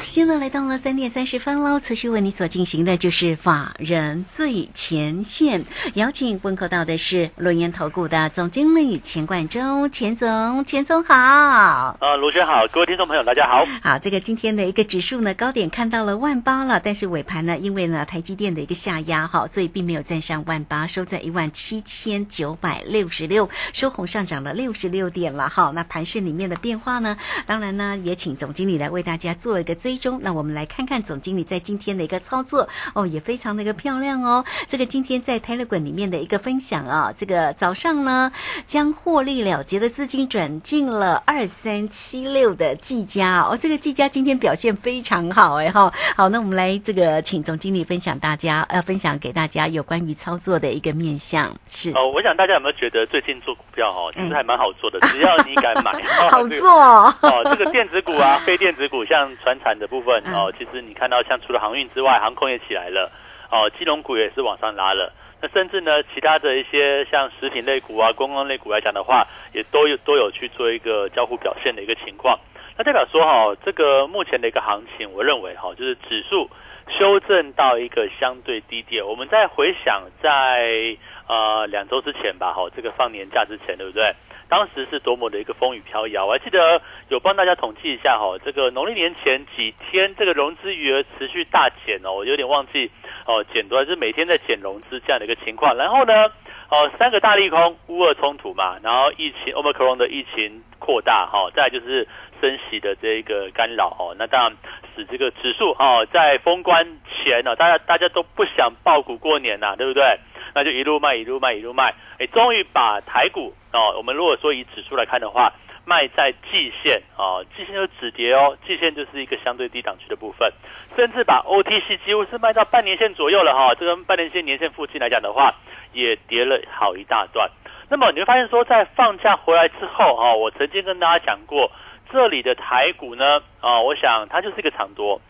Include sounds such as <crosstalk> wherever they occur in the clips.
现在来到了三点三十分喽，持续为你所进行的就是法人最前线，邀请问候到的是轮研投顾的总经理钱冠中，钱总，钱总好。啊，卢轩好，各位听众朋友大家好。好，这个今天的一个指数呢，高点看到了万八了，但是尾盘呢，因为呢台积电的一个下压哈，所以并没有站上万八，收在一万七千九百六十六，收红上涨了六十六点了哈。那盘市里面的变化呢，当然呢，也请总经理来为大家做一个追。中，那我们来看看总经理在今天的一个操作哦，也非常的一个漂亮哦。这个今天在泰勒滚里面的一个分享啊，这个早上呢将获利了结的资金转进了二三七六的技嘉哦，这个技嘉今天表现非常好哎哈。好，那我们来这个请总经理分享大家呃分享给大家有关于操作的一个面向是哦，我想大家有没有觉得最近做股票哦其实还蛮好做的，只要你敢买，<laughs> 好做哦。这个电子股啊，非电子股像船产的。部分哦，其实你看到像除了航运之外，航空也起来了哦，金融股也是往上拉了。那甚至呢，其他的一些像食品类股啊、观光类股来讲的话，也都有都有去做一个交互表现的一个情况。那代表说哈，这个目前的一个行情，我认为哈，就是指数修正到一个相对低点。我们再回想在呃两周之前吧，哈，这个放年假之前，对不对？当时是多么的一个风雨飘摇，我还记得有帮大家统计一下哈，这个农历年前几天，这个融资余额持续大减哦，我有点忘记哦，减多就是每天在减融资这样的一个情况。然后呢，哦，三个大利空，乌俄冲突嘛，然后疫情 Omicron 的疫情扩大哈，再就是升息的这个干扰哦，那当然使这个指数哦在封关前呢，大家大家都不想爆股过年呐，对不对？那就一路卖，一路卖，一路卖，哎，终于把台股哦，我们如果说以指数来看的话，卖在季线哦，季线就止跌哦，季线就是一个相对低档区的部分，甚至把 OTC 几乎是卖到半年线左右了哈，这个半年线、年线附近来讲的话，也跌了好一大段。那么你会发现说，在放假回来之后啊，我曾经跟大家讲过，这里的台股呢啊，我想它就是一个长多，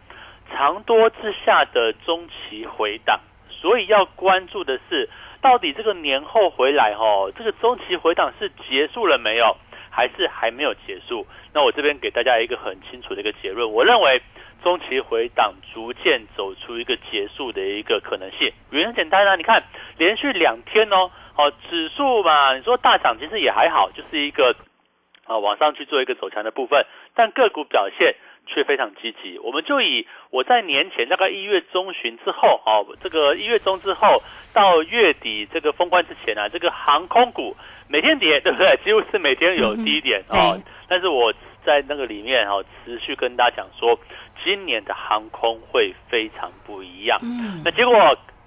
长多之下的中期回档。所以要关注的是，到底这个年后回来哦，这个中期回档是结束了没有，还是还没有结束？那我这边给大家一个很清楚的一个结论，我认为中期回档逐渐走出一个结束的一个可能性。原因很简单啊，你看连续两天哦，哦指数嘛，你说大涨其实也还好，就是一个啊往上去做一个走强的部分，但个股表现。却非常积极，我们就以我在年前大概一月中旬之后，哦，这个一月中之后到月底这个封关之前啊，这个航空股每天跌，对不对？几乎是每天有低点哦。但是我在那个里面哦，持续跟大家讲说，今年的航空会非常不一样。嗯。那结果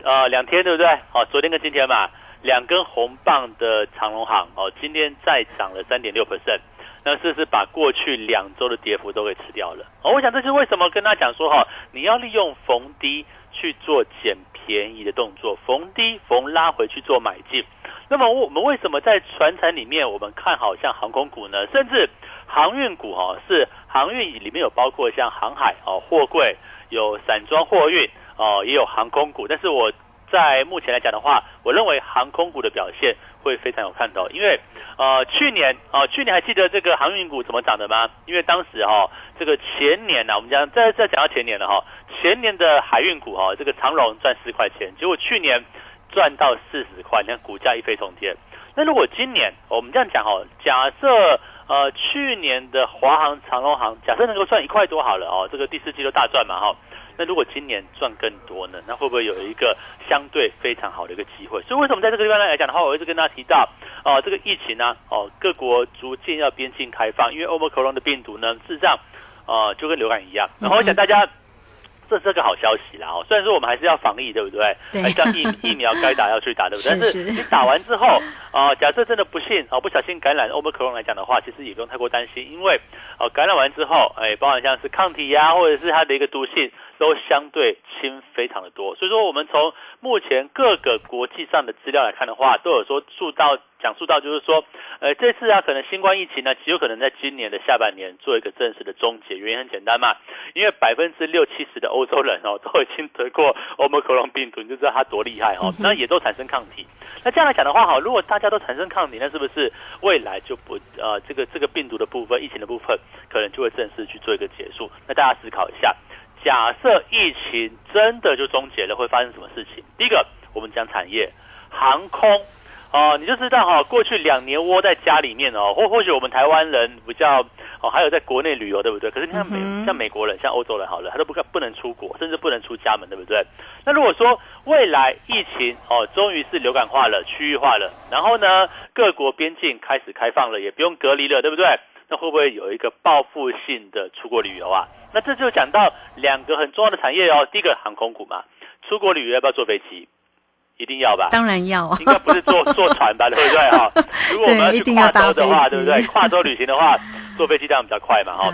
呃两天对不对？哦，昨天跟今天嘛，两根红棒的长龙航哦，今天再涨了三点六 percent。那是是把过去两周的跌幅都给吃掉了。哦，我想这是为什么跟他讲说哈，你要利用逢低去做捡便宜的动作，逢低逢拉回去做买进。那么我们为什么在船产里面我们看好像航空股呢？甚至航运股哈，是航运里面有包括像航海哦，货柜有散装货运哦，也有航空股。但是我在目前来讲的话，我认为航空股的表现会非常有看头，因为。呃，去年哦，去年还记得这个航运股怎么涨的吗？因为当时哈，这个前年呢，我们讲再再讲到前年了哈，前年的海运股哈，这个长荣赚四块钱，结果去年赚到四十块，你看股价一飞冲天。那如果今年我们这样讲哈，假设呃去年的华航、长荣航，假设能够赚一块多好了哦，这个第四季都大赚嘛哈。那如果今年赚更多呢？那会不会有一个相对非常好的一个机会？所以为什么在这个地方来讲的话，我一直跟大家提到，哦，这个疫情呢，哦，各国逐渐要边境开放，因为欧盟口 n 的病毒呢，事实上，呃，就跟流感一样。然后我想大家，这是个好消息啦。哦，虽然说我们还是要防疫，对不对？对。像疫 <laughs> 疫苗该打要去打，对不对？但是你打完之后，啊，假设真的不幸啊不小心感染欧 r 克 n 来讲的话，其实也不用太过担心，因为呃感染完之后，哎，包含像是抗体呀，或者是它的一个毒性。都相对轻非常的多，所以说我们从目前各个国际上的资料来看的话，都有说述到讲述到，就是说，呃，这次啊，可能新冠疫情呢，极有可能在今年的下半年做一个正式的终结。原因很简单嘛，因为百分之六七十的欧洲人哦，都已经得过欧盟克隆病毒，你就知道它多厉害哦，那也都产生抗体。那这样来讲的话，好，如果大家大家都产生抗体，那是不是未来就不呃，这个这个病毒的部分、疫情的部分，可能就会正式去做一个结束？那大家思考一下。假设疫情真的就终结了，会发生什么事情？第一个，我们讲产业，航空，哦，你就知道哈，过去两年窝在家里面哦，或或许我们台湾人比较哦，还有在国内旅游，对不对？可是你看美，像美国人，像欧洲人，好了，他都不不能出国，甚至不能出家门，对不对？那如果说未来疫情哦，终于是流感化了，区域化了，然后呢，各国边境开始开放了，也不用隔离了，对不对？那会不会有一个报复性的出国旅游啊？那这就讲到两个很重要的产业哦。第一个航空股嘛，出国旅游要不要坐飞机？一定要吧？当然要啊。应该不是坐坐船吧？对不对哈？<laughs> 如果我们要去跨州的话，对不对？跨州旅行的话，坐飞机当然比较快嘛哈。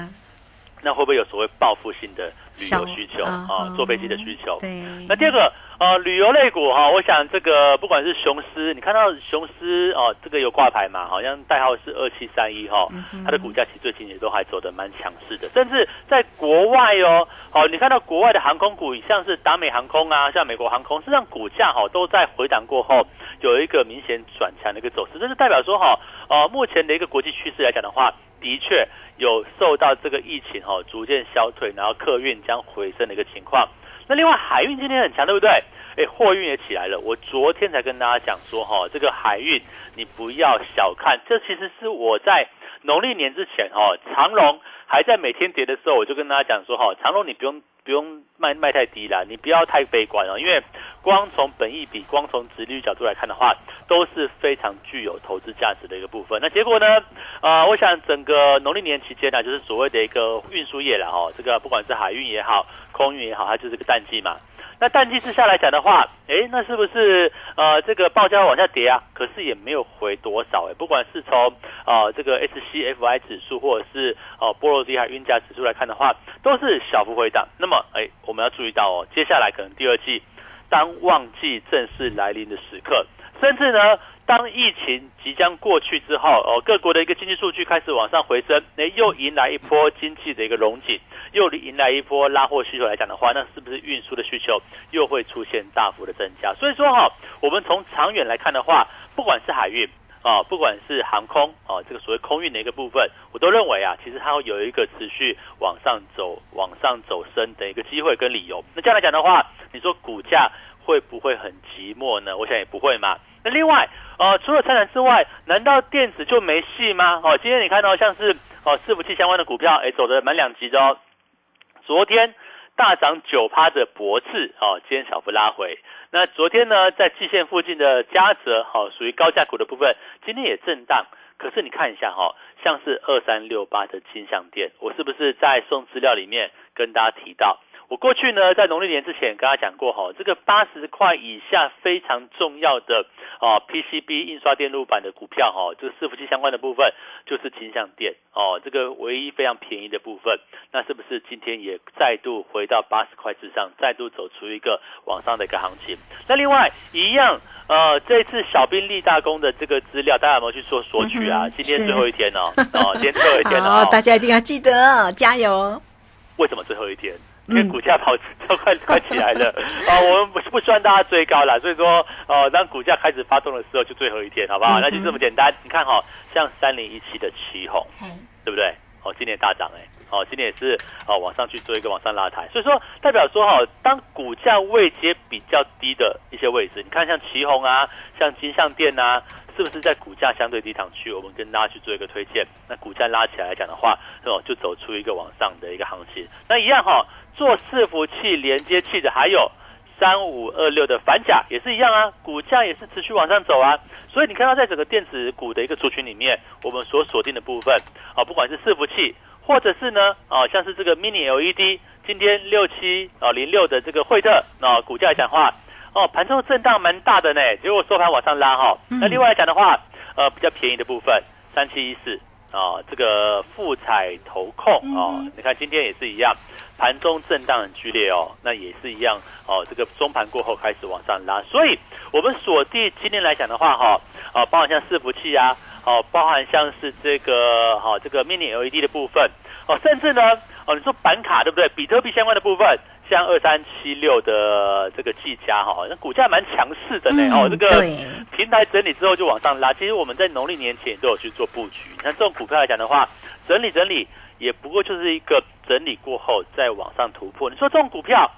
那会不会有所谓报复性的旅游需求啊？坐飞机的需求？对。那第二个。呃，旅游类股哈，我想这个不管是雄狮，你看到雄狮哦，这个有挂牌嘛，好像代号是二七三一哈，它的股价其实最近也都还走得蛮强势的，甚至在国外哦，好，你看到国外的航空股，像是达美航空啊，像美国航空，实际上股价哈都在回档过后有一个明显转强的一个走势，这是代表说哈，呃，目前的一个国际趋势来讲的话，的确有受到这个疫情哈逐渐消退，然后客运将回升的一个情况。那另外海运今天很强，对不对？哎，货运也起来了。我昨天才跟大家讲说，哈，这个海运你不要小看。这其实是我在农历年之前，哈，长隆还在每天跌的时候，我就跟大家讲说，哈，长隆你不用不用卖卖太低了，你不要太悲观哦，因为光从本益比、光从直率角度来看的话，都是非常具有投资价值的一个部分。那结果呢？啊，我想整个农历年期间呢，就是所谓的一个运输业了，哈，这个不管是海运也好。空运也好，它就是个淡季嘛。那淡季之下来讲的话，哎，那是不是呃这个报价往下跌啊？可是也没有回多少哎。不管是从呃这个 SCFI 指数，或者是呃波罗的海运价指数来看的话，都是小幅回档。那么哎，我们要注意到哦，接下来可能第二季当旺季正式来临的时刻，甚至呢。当疫情即将过去之后，哦，各国的一个经济数据开始往上回升，那又迎来一波经济的一个融景，又迎来一波拉货需求来讲的话，那是不是运输的需求又会出现大幅的增加？所以说哈，我们从长远来看的话，不管是海运啊，不管是航空啊，这个所谓空运的一个部分，我都认为啊，其实它会有一个持续往上走、往上走升的一个机会跟理由。那这样来讲的话，你说股价会不会很寂寞呢？我想也不会嘛。那另外。呃，除了财产之外，难道电子就没戏吗？哦，今天你看到像是哦伺服器相关的股票，哎，走的蛮两极的哦。昨天大涨九趴的博智，哦，今天小幅拉回。那昨天呢，在季线附近的嘉泽，哦，属于高价股的部分，今天也震荡。可是你看一下哈，像是二三六八的金相店，我是不是在送资料里面跟大家提到？我过去呢，在农历年之前跟大家讲过哈，这个八十块以下非常重要的哦，PCB 印刷电路板的股票哈，就是伺服器相关的部分就是金相电哦，这个唯一非常便宜的部分，那是不是今天也再度回到八十块之上，再度走出一个往上的一个行情？那另外一样，呃，这次小兵立大功的这个资料，大家有没有去做索取啊？今天最后一天哦，哦，今天最后一天 <laughs> 哦，大家一定要记得加油。为什么最后一天？因为股价跑都快快起来了啊！<laughs> 我们不不希望大家追高了，所以说呃，当股价开始发动的时候，就最后一天，好不好？那就这么简单。你看哈，像三零一七的旗红，对不对？哦，今年大涨哎，哦，今年也是哦，往上去做一个往上拉抬。所以说，代表说哈，当股价位阶比较低的一些位置，你看像旗红啊，像金象店呐，是不是在股价相对低档区？我们跟大家去做一个推荐。那股价拉起来来讲的话，哦，就走出一个往上的一个行情。那一样哈。做伺服器连接器的还有三五二六的反甲也是一样啊，股价也是持续往上走啊，所以你看到在整个电子股的一个族群里面，我们所锁定的部分啊，不管是伺服器，或者是呢啊，像是这个 mini LED，今天六七啊零六的这个惠特啊，股价来讲话哦，盘中震荡蛮大的呢，结果收盘往上拉哈。那另外来讲的话，呃比较便宜的部分，三七一四啊，这个富彩投控哦，你看今天也是一样，盘中震荡很剧烈哦，那也是一样哦，这个中盘过后开始往上拉，所以我们锁定今天来讲的话哈，啊，包含像伺服器啊，哦，包含像是这个哈这个 mini LED 的部分哦，甚至呢哦，你说板卡对不对？比特币相关的部分。像二三七六的这个技嘉哈，那股价蛮强势的呢。哦，这个平台整理之后就往上拉。其实我们在农历年前都有去做布局。那这种股票来讲的话，整理整理也不过就是一个整理过后再往上突破。你说这种股票？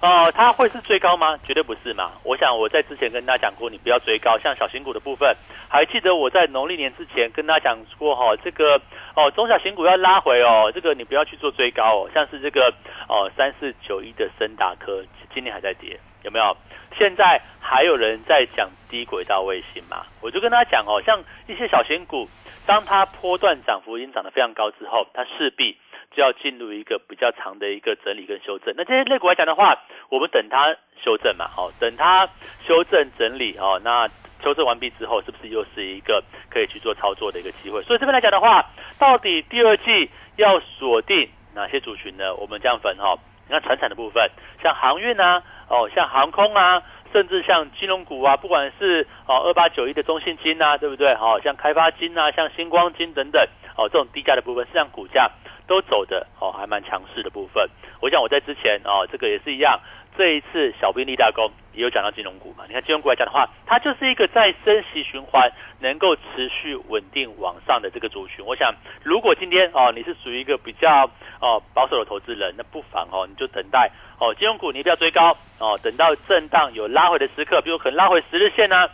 哦，它会是最高吗？绝对不是嘛！我想我在之前跟大家讲过，你不要追高。像小型股的部分，还记得我在农历年之前跟大家讲过哈，这个哦中小型股要拉回哦，这个你不要去做追高哦。像是这个哦三四九一的森达科，今天还在跌，有没有？现在还有人在讲低轨道卫星嘛？我就跟大家讲哦，像一些小型股，当它波段涨幅已经涨得非常高之后，它势必。就要进入一个比较长的一个整理跟修正。那这些类股来讲的话，我们等它修正嘛，好，等它修正整理哦。那修正完毕之后，是不是又是一个可以去做操作的一个机会？所以这边来讲的话，到底第二季要锁定哪些族群呢？我们这样分哈，你看船产的部分，像航运啊，哦，像航空啊，甚至像金融股啊，不管是哦二八九一的中信金啊，对不对？好，像开发金啊，像星光金等等，哦，这种低价的部分，实际上股价。都走的哦，还蛮强势的部分。我想我在之前哦，这个也是一样。这一次小兵立大功，也有讲到金融股嘛。你看金融股来讲的话，它就是一个在升息循环能够持续稳定往上的这个族群。我想，如果今天哦你是属于一个比较哦保守的投资人，那不妨哦你就等待哦金融股你不要追高哦，等到震荡有拉回的时刻，比如可能拉回十日线呢，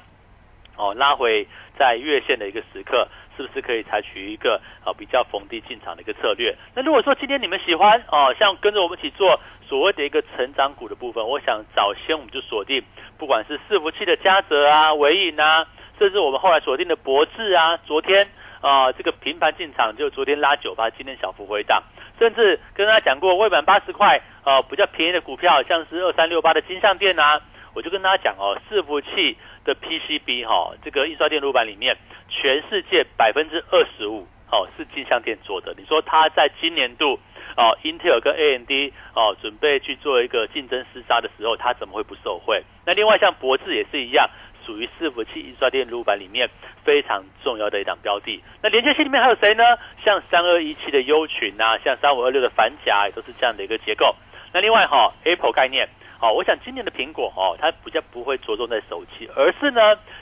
哦拉回在月线的一个时刻。是不是可以采取一个啊比较逢低进场的一个策略？那如果说今天你们喜欢哦，像跟着我们一起做所谓的一个成长股的部分，我想早先我们就锁定，不管是伺服器的嘉泽啊、伟影啊，甚至我们后来锁定的博智啊，昨天啊这个频繁进场，就昨天拉九八，今天小幅回档，甚至跟大家讲过未满八十块啊比较便宜的股票，像是二三六八的金相店啊，我就跟大家讲哦，伺服器的 PCB 哈，这个印刷电路板里面。全世界百分之二十五哦是金相店做的，你说它在今年度哦，Intel 跟 AMD 哦准备去做一个竞争厮杀的时候，它怎么会不受惠？那另外像博智也是一样，属于伺服器印刷电路板里面非常重要的一档标的。那连接器里面还有谁呢？像三二一七的优群啊，像三五二六的反甲，也都是这样的一个结构。那另外哈，Apple 概念。哦，我想今年的苹果哦，它比较不会着重在手机，而是呢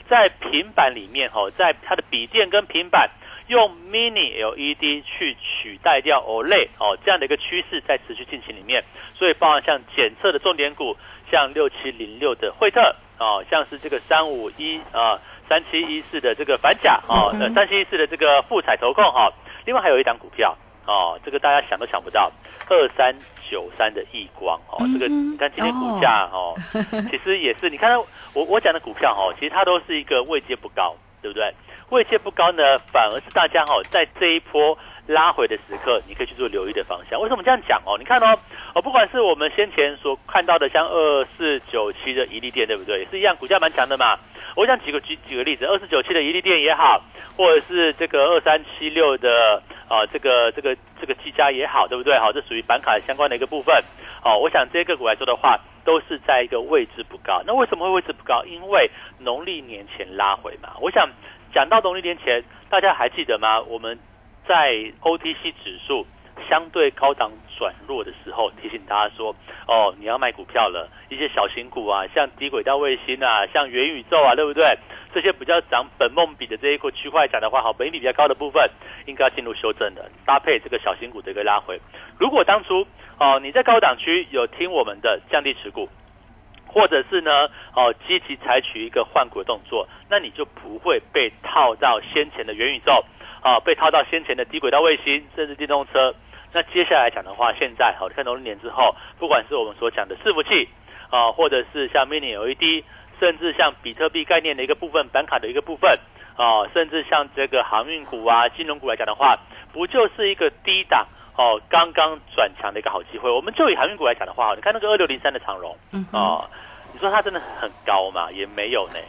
在平板里面哦，在它的笔电跟平板用 Mini LED 去取代掉 OLED 哦，这样的一个趋势在持续进行里面。所以包含像检测的重点股，像六七零六的惠特哦，像是这个三五一啊三七一四的这个反甲哦，三七一四的这个富彩投控哈，另外还有一档股票。哦，这个大家想都想不到，二三九三的易光哦，这个你看今天股价哦，其实也是你看我我讲的股票哦，其实它都是一个位阶不高，对不对？位阶不高呢，反而是大家哈在这一波拉回的时刻，你可以去做留意的方向。为什么这样讲哦？你看哦，哦，不管是我们先前所看到的像二四九七的宜利电，对不对？也是一样，股价蛮强的嘛。我想举个举举个例子，二四九七的宜利电也好，或者是这个二三七六的。啊，这个这个这个积家也好，对不对？好，这属于板卡相关的一个部分。哦，我想这些个股来说的话，都是在一个位置不高。那为什么会位置不高？因为农历年前拉回嘛。我想讲到农历年前，大家还记得吗？我们在 OTC 指数相对高档转弱的时候，提醒大家说，哦，你要卖股票了。一些小型股啊，像低轨道卫星啊，像元宇宙啊，对不对？这些比较涨本梦比的这一块区块讲的话，好，本比比较高的部分，应该进入修正的，搭配这个小型股的一个拉回。如果当初哦你在高档区有听我们的降低持股，或者是呢哦积极采取一个换股的动作，那你就不会被套到先前的元宇宙啊，被套到先前的低轨道卫星，甚至电动车。那接下来讲的话，现在好，看农历年之后，不管是我们所讲的伺服器啊，或者是像 Mini LED。甚至像比特币概念的一个部分、板卡的一个部分啊，甚至像这个航运股啊、金融股来讲的话，不就是一个低档哦，刚刚转强的一个好机会？我们就以航运股来讲的话，你看那个二六零三的长荣，哦，你说它真的很高嘛？也没有呢。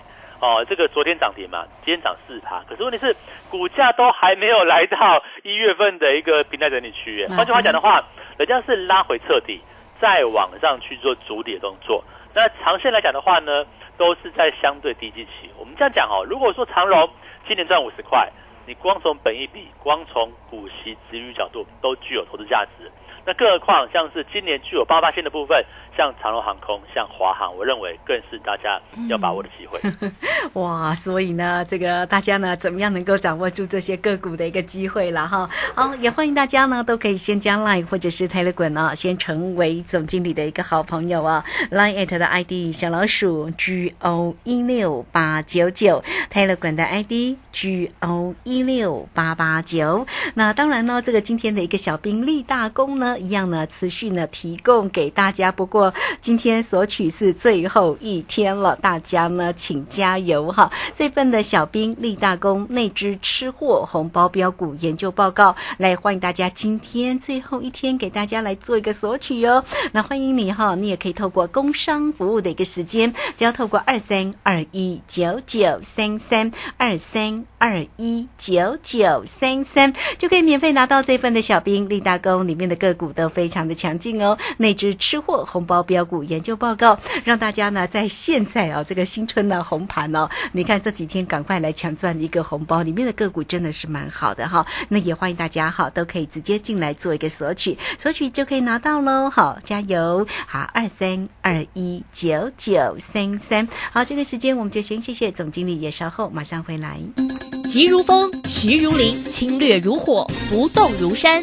哦，这个昨天涨停嘛，今天涨四趴，可是问题是股价都还没有来到 <laughs> 一月份的一个平台整理区域。换句话讲的话，人家是拉回彻底，再往上去做主底的动作。那长线来讲的话呢，都是在相对低基期。我们这样讲哦，如果说长荣今年赚五十块，你光从本益比、光从股息、值率角度都具有投资价值。那更何况像是今年具有八八线的部分，像长荣航空、像华航，我认为更是大家要把握的机会。<laughs> 哇，所以呢，这个大家呢，怎么样能够掌握住这些个股的一个机会了哈？好，也欢迎大家呢，都可以先加 Line 或者是 Telegram 啊，先成为总经理的一个好朋友啊。Line at 的 ID 小老鼠 G O 一六八九九，Telegram 的 ID G O 一六八八九。那当然呢，这个今天的一个小兵立大功呢。一样呢，持续呢提供给大家。不过今天索取是最后一天了，大家呢请加油哈！这份的小兵立大功，内支吃货红包标股研究报告，来欢迎大家今天最后一天给大家来做一个索取哦。那欢迎你哈，你也可以透过工商服务的一个时间，只要透过二三二一九九三三二三二一九九三三，就可以免费拿到这份的小兵立大功里面的个股。股都非常的强劲哦，那只吃货红包标股研究报告，让大家呢在现在啊这个新春的红盘哦，你看这几天赶快来抢赚一个红包，里面的个股真的是蛮好的哈。那也欢迎大家哈，都可以直接进来做一个索取，索取就可以拿到喽。好，加油！好，二三二一九九三三。好，这个时间我们就先谢谢总经理，也稍后马上回来。急如风，徐如林，侵略如火，不动如山。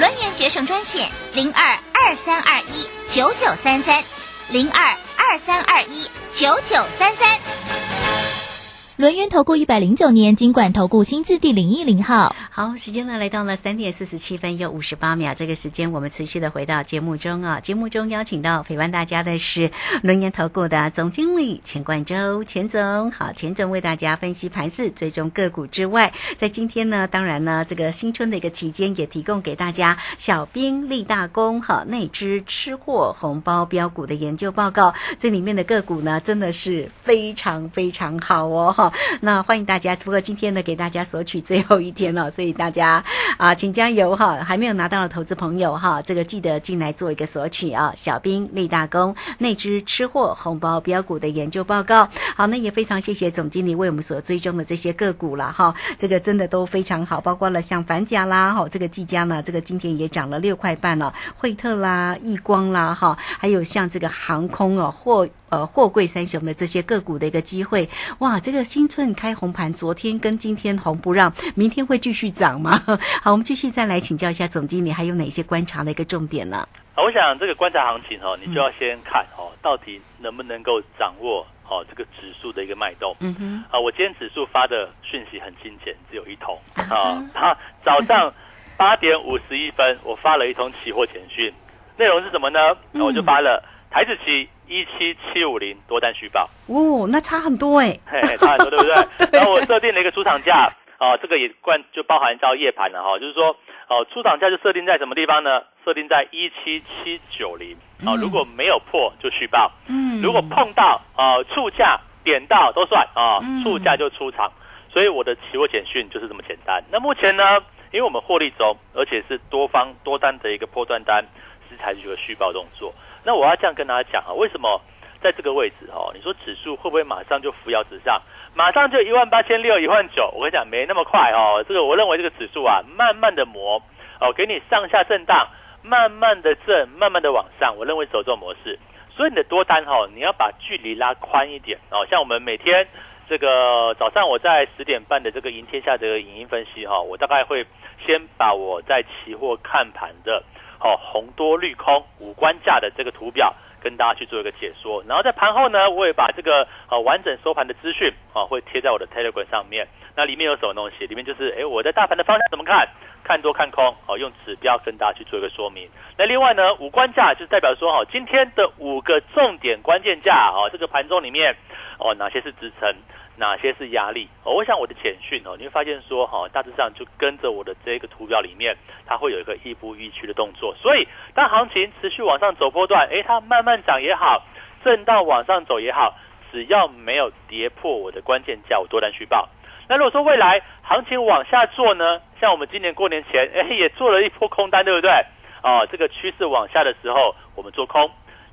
轮源决胜专线零二二三二一九九三三零二二三二一九九三三。轮源投顾一百零九年金管投顾新字第零一零号。好，时间呢来到了三点四十七分又五十八秒，这个时间我们持续的回到节目中啊。节目中邀请到陪伴大家的是轮源投顾的总经理钱冠洲，钱总。好，钱总为大家分析盘势，追踪个股之外，在今天呢，当然呢，这个新春的一个期间，也提供给大家小兵立大功哈，内支吃货红包标股的研究报告。这里面的个股呢，真的是非常非常好哦哈。<laughs> 那欢迎大家，不过今天呢，给大家索取最后一天了，<laughs> 所以大家啊，请加油哈！还没有拿到的投资朋友哈，这个记得进来做一个索取啊。小兵立大功，内支吃货红包标股的研究报告。好，那也非常谢谢总经理为我们所追踪的这些个股了哈，这个真的都非常好，包括了像反甲啦哈，这个技嘉呢，这个今天也涨了六块半了，惠特啦、易光啦哈，还有像这个航空哦，货呃货柜三雄的这些个股的一个机会，哇，这个新春开红盘，昨天跟今天红不让，明天会继续涨吗？<laughs> 好，我们继续再来请教一下总经理，还有哪些观察的一个重点呢？我想这个观察行情哦，你就要先看哦，到底能不能够掌握哦这个指数的一个脉动。嗯哼，啊，我今天指数发的讯息很精简，只有一通啊。他早上八点五十一分，我发了一通期货简讯，内容是什么呢？我就发了台子期一七七五零多单续报。哦，那差很多哎，差很多对不 <laughs> 对？然后我设定了一个出厂价。哦，这个也贯就包含到夜盘了哈，就是说，哦，出厂价就设定在什么地方呢？设定在一七七九零，哦，如果没有破就续报，嗯，如果碰到啊触价点到都算啊，触价就出场，所以我的期货简讯就是这么简单。那目前呢，因为我们获利中，而且是多方多单的一个破断单，是采取一个续报动作。那我要这样跟大家讲啊，为什么在这个位置哦，你说指数会不会马上就扶摇直上？马上就一万八千六、一万九，我跟你讲没那么快哦。这个我认为这个指数啊，慢慢的磨哦，给你上下震荡，慢慢的震，慢慢的往上，我认为走这种模式。所以你的多单哈，你要把距离拉宽一点哦。像我们每天这个早上我在十点半的这个赢天下的影音分析哈，我大概会先把我在期货看盘的哦红多绿空五关价的这个图表。跟大家去做一个解说，然后在盘后呢，我也把这个呃完整收盘的资讯啊，会贴在我的 Telegram 上面。那里面有什么东西？里面就是哎，我在大盘的方向怎么看？看多看空？哦，用指标跟大家去做一个说明。那另外呢，五关价就代表说哈，今天的五个重点关键价啊，这个盘中里面哦，哪些是支撑？哪些是压力？哦，我想我的简讯哦，你会发现说哈，大致上就跟着我的这个图表里面，它会有一个亦步亦趋的动作。所以当行情持续往上走波段，诶，它慢慢涨也好，震荡往上走也好，只要没有跌破我的关键价，我多单续报。那如果说未来行情往下做呢，像我们今年过年前，诶，也做了一波空单，对不对？哦，这个趋势往下的时候，我们做空；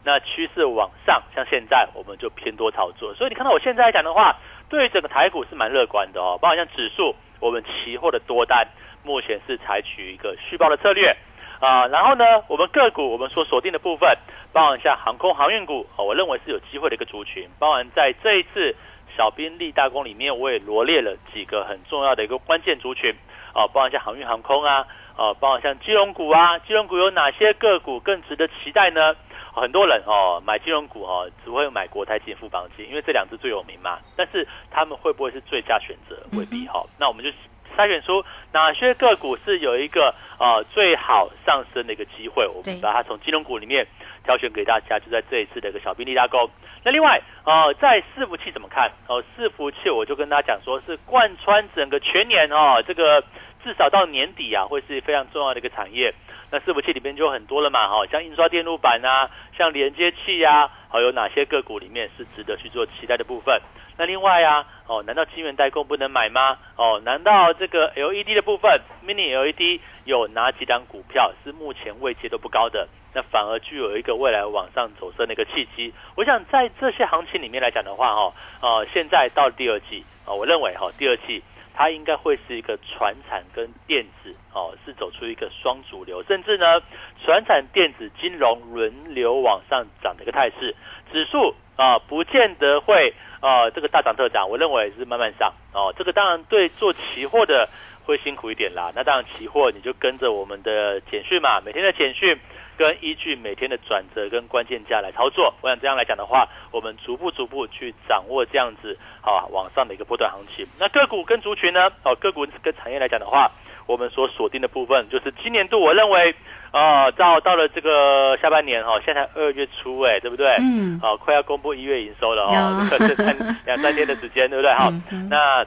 那趋势往上，像现在我们就偏多操作。所以你看到我现在来讲的话。对整个台股是蛮乐观的哦，包括像指数，我们期货的多单目前是采取一个续报的策略。啊，然后呢，我们个股我们所锁定的部分，包含像航空航运股我认为是有机会的一个族群，包含在这一次小兵立大功里面，我也罗列了几个很重要的一个关键族群。啊，包含像航运航空啊，啊，包含像金融股啊，金融股有哪些个股更值得期待呢？很多人哦买金融股哦只会买国泰金、富邦金，因为这两只最有名嘛。但是他们会不会是最佳选择？未必哈。那我们就筛选出哪些个股是有一个呃最好上升的一个机会，我们把它从金融股里面挑选给大家，就在这一次的一个小兵立大功。那另外呃在伺服器怎么看？哦伺服器我就跟大家讲说是贯穿整个全年哦，这个至少到年底啊会是非常重要的一个产业。那伺服器里面就很多了嘛，哈，像印刷电路板啊，像连接器呀，好，有哪些个股里面是值得去做期待的部分？那另外啊，哦，难道晶圆代工不能买吗？哦，难道这个 LED 的部分，Mini LED 有哪几档股票是目前位阶都不高的？那反而具有一个未来往上走升的一个契机？我想在这些行情里面来讲的话，哈，哦，现在到第二季，啊，我认为哈，第二季。它应该会是一个船产跟电子哦，是走出一个双主流，甚至呢，船产、电子、金融轮流往上涨的一个态势。指数啊，不见得会啊这个大涨特涨，我认为是慢慢上哦。这个当然对做期货的会辛苦一点啦。那当然期货你就跟着我们的简讯嘛，每天的简讯。跟依据每天的转折跟关键价来操作，我想这样来讲的话，我们逐步逐步去掌握这样子好往上的一个波段行情。那个股跟族群呢？哦，个股跟产业来讲的话，我们所锁定的部分就是今年度，我认为啊，到到了这个下半年哈，现在二月初哎，对不对？嗯。好，快要公布一月营收了哦，这三 <laughs> 两三天的时间，对不对？哈，那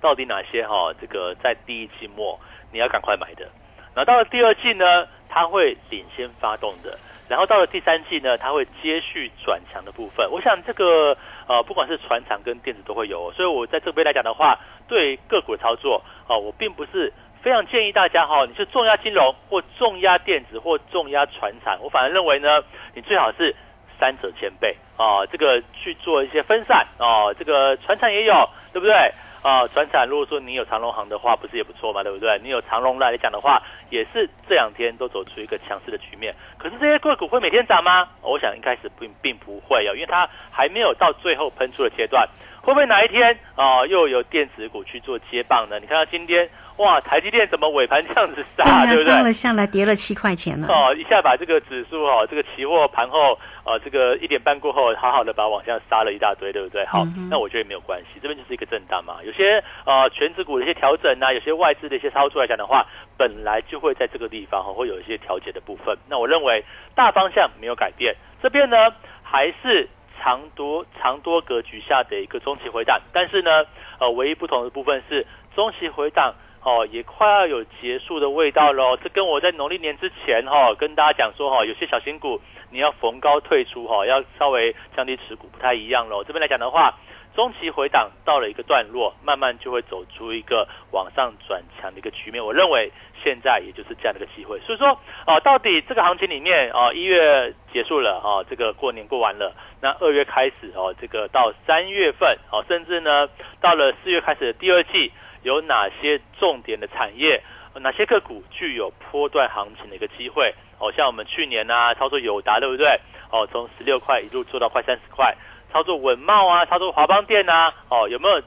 到底哪些哈？这个在第一季末你要赶快买的，那到了第二季呢？它会领先发动的，然后到了第三季呢，它会接续转强的部分。我想这个呃，不管是船厂跟电子都会有，所以我在这边来讲的话，对个股的操作啊，我并不是非常建议大家哈，你是重压金融或重压电子或重压船厂，我反而认为呢，你最好是三者兼备啊，这个去做一些分散啊，这个船厂也有，对不对？啊，船产如果说你有长隆行的话，不是也不错嘛，对不对？你有长隆来讲的话，也是这两天都走出一个强势的局面。可是这些个股会每天涨吗？我想一开始并并不会哦，因为它还没有到最后喷出的阶段。会不会哪一天啊，又有电子股去做接棒呢？你看到今天。哇，台积电怎么尾盘这样子杀，对不对？杀了下来，跌了七块钱了。哦，一下把这个指数哦，这个期货盘后呃，这个一点半过后，好好的把往下杀了一大堆，对不对？好，那我觉得没有关系，这边就是一个震荡嘛。有些呃，全指股的一些调整啊，有些外资的一些操作来讲的话，本来就会在这个地方哦，会有一些调节的部分。那我认为大方向没有改变，这边呢还是长多长多格局下的一个中期回档，但是呢，呃，唯一不同的部分是中期回档。哦，也快要有结束的味道喽。这跟我在农历年之前哈，跟大家讲说哈，有些小型股你要逢高退出哈，要稍微降低持股，不太一样喽。这边来讲的话，中期回档到了一个段落，慢慢就会走出一个往上转强的一个局面。我认为现在也就是这样的一个机会。所以说，哦，到底这个行情里面，哦，一月结束了，哦，这个过年过完了，那二月开始，哦，这个到三月份，哦，甚至呢，到了四月开始的第二季，有哪些重点的产业，哪些个股具有波段行情的一个机会？哦，像我们去年啊，操作友达，对不对？哦，从十六块一路做到快三十块，操作稳茂啊，操作华邦电啊，哦，有没有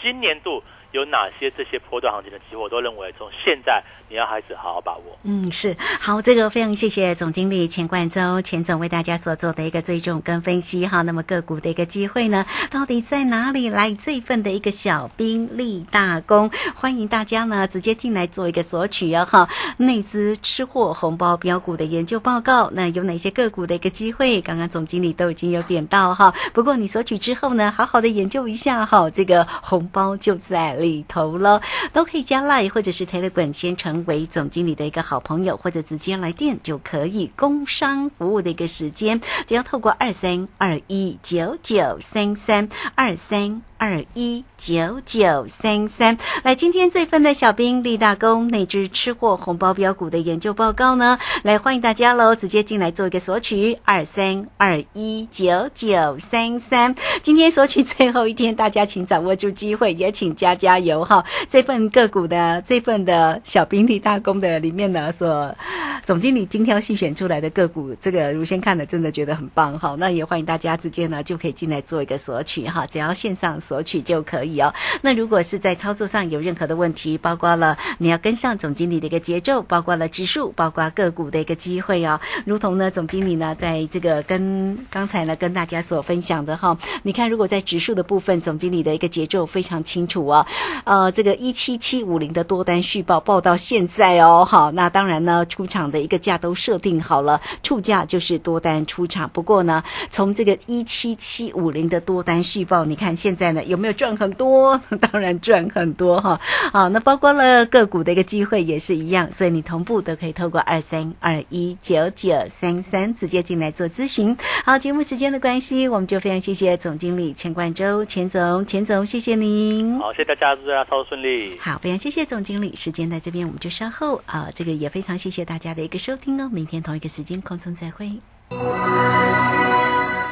今年度？有哪些这些波段行情的机会，我都认为从现在你要开始好好把握。嗯，是好，这个非常谢谢总经理钱冠洲钱总为大家所做的一个追踪跟分析哈。那么个股的一个机会呢，到底在哪里？来这份的一个小兵立大功，欢迎大家呢直接进来做一个索取哦哈。内资吃货红包标股的研究报告，那有哪些个股的一个机会？刚刚总经理都已经有点到哈。不过你索取之后呢，好好的研究一下哈，这个红包就在。里头了，都可以加 Line 或者是 Telegram 先成为总经理的一个好朋友，或者直接来电就可以。工商服务的一个时间，只要透过二三二一九九三三二三。二一九九三三，来，今天这份的小兵立大功那只吃货红包标股的研究报告呢？来，欢迎大家喽，直接进来做一个索取，二三二一九九三三。今天索取最后一天，大家请掌握住机会，也请加加油哈。这份个股的这份的小兵立大功的里面呢，所总经理精挑细选出来的个股，这个如先看的真的觉得很棒哈。那也欢迎大家直接呢就可以进来做一个索取哈，只要线上。索取就可以哦。那如果是在操作上有任何的问题，包括了你要跟上总经理的一个节奏，包括了指数，包括个股的一个机会哦。如同呢，总经理呢，在这个跟刚才呢跟大家所分享的哈，你看，如果在指数的部分，总经理的一个节奏非常清楚哦。呃，这个一七七五零的多单续报报到现在哦，好，那当然呢，出场的一个价都设定好了，出价就是多单出场。不过呢，从这个一七七五零的多单续报，你看现在呢。有没有赚很多？<laughs> 当然赚很多哈！好，那包括了个股的一个机会也是一样，所以你同步都可以透过二三二一九九三三直接进来做咨询。好，节目时间的关系，我们就非常谢谢总经理钱冠周钱总，钱总谢谢您。好，谢谢大家，祝大家操作顺利。好，非常谢谢总经理，时间在这边，我们就稍后啊，这个也非常谢谢大家的一个收听哦，明天同一个时间空中再会。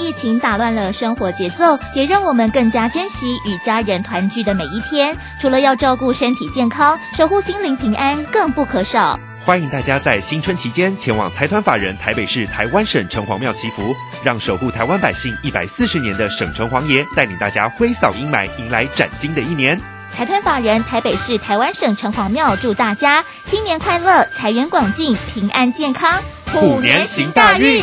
疫情打乱了生活节奏，也让我们更加珍惜与家人团聚的每一天。除了要照顾身体健康，守护心灵平安，更不可少。欢迎大家在新春期间前往财团法人台北市台湾省城隍庙祈福，让守护台湾百姓一百四十年的省城隍爷带领大家挥扫阴霾，迎来崭新的一年。财团法人台北市台湾省城隍庙祝大家新年快乐，财源广进，平安健康，虎年行大运。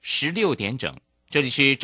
十六点整，这里是正。